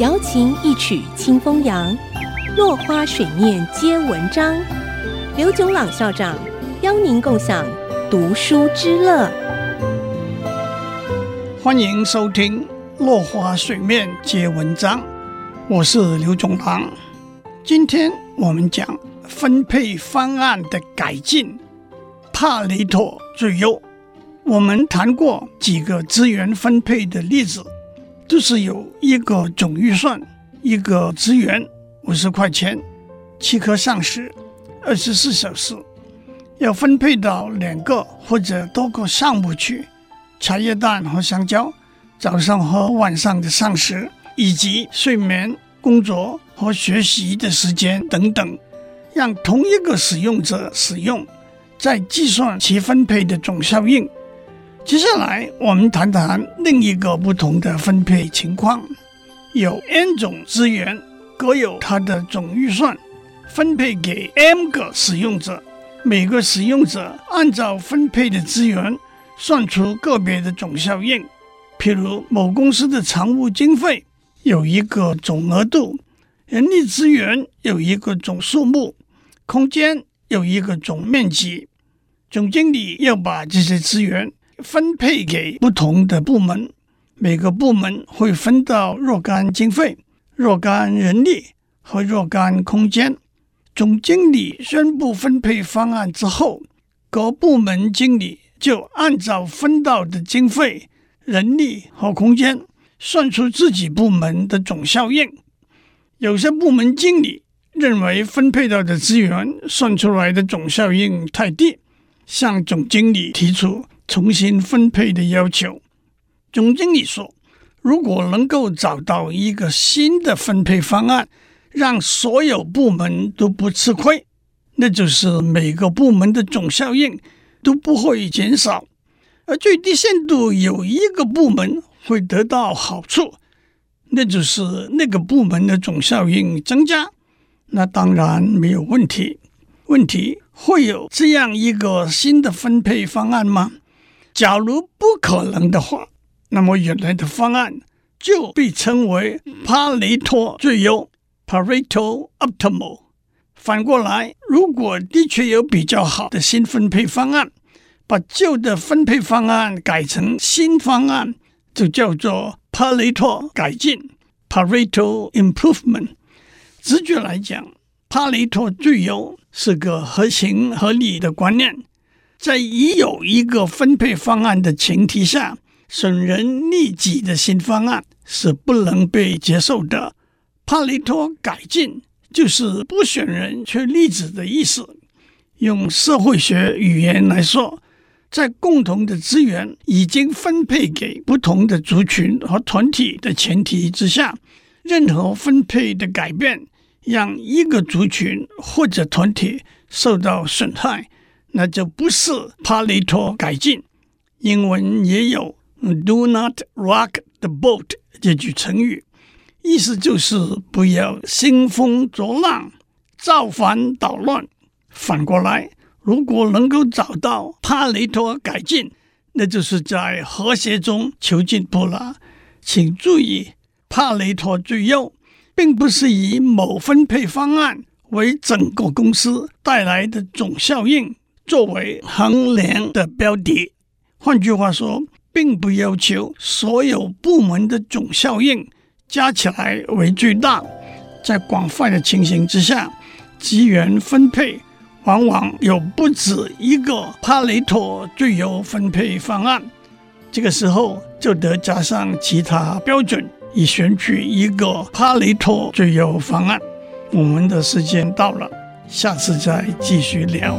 瑶琴一曲清风扬，落花水面皆文章。刘炯朗校长邀您共享读书之乐。欢迎收听《落花水面皆文章》，我是刘炯朗。今天我们讲分配方案的改进，帕雷托最优。我们谈过几个资源分配的例子，都是有一个总预算，一个资源五十块钱，七颗橡实，二十四小时，要分配到两个或者多个项目去，茶叶蛋和香蕉，早上和晚上的橡实，以及睡眠、工作和学习的时间等等，让同一个使用者使用，再计算其分配的总效应。接下来，我们谈谈另一个不同的分配情况。有 n 种资源，各有它的总预算，分配给 m 个使用者。每个使用者按照分配的资源，算出个别的总效应。譬如某公司的常务经费有一个总额度，人力资源有一个总数目，空间有一个总面积。总经理要把这些资源。分配给不同的部门，每个部门会分到若干经费、若干人力和若干空间。总经理宣布分配方案之后，各部门经理就按照分到的经费、人力和空间，算出自己部门的总效应。有些部门经理认为分配到的资源算出来的总效应太低，向总经理提出。重新分配的要求，总经理说：“如果能够找到一个新的分配方案，让所有部门都不吃亏，那就是每个部门的总效应都不会减少，而最低限度有一个部门会得到好处，那就是那个部门的总效应增加。那当然没有问题。问题会有这样一个新的分配方案吗？”假如不可能的话，那么原来的方案就被称为帕雷托最优 （Pareto Optimal）。反过来，如果的确有比较好的新分配方案，把旧的分配方案改成新方案，就叫做帕雷托改进 （Pareto Improvement）。直觉来讲，帕雷托最优是个合情合理的观念。在已有一个分配方案的前提下，损人利己的新方案是不能被接受的。帕雷托改进就是不损人却利己的意思。用社会学语言来说，在共同的资源已经分配给不同的族群和团体的前提之下，任何分配的改变让一个族群或者团体受到损害。那就不是帕雷托改进。英文也有 “do not rock the boat” 这句成语，意思就是不要兴风作浪、造反捣乱。反过来，如果能够找到帕雷托改进，那就是在和谐中求进步了。请注意，帕雷托最优，并不是以某分配方案为整个公司带来的总效应。作为衡量的标的，换句话说，并不要求所有部门的总效应加起来为最大。在广泛的情形之下，资源分配往往有不止一个帕雷托最优分配方案。这个时候就得加上其他标准，以选取一个帕雷托最优方案。我们的时间到了，下次再继续聊。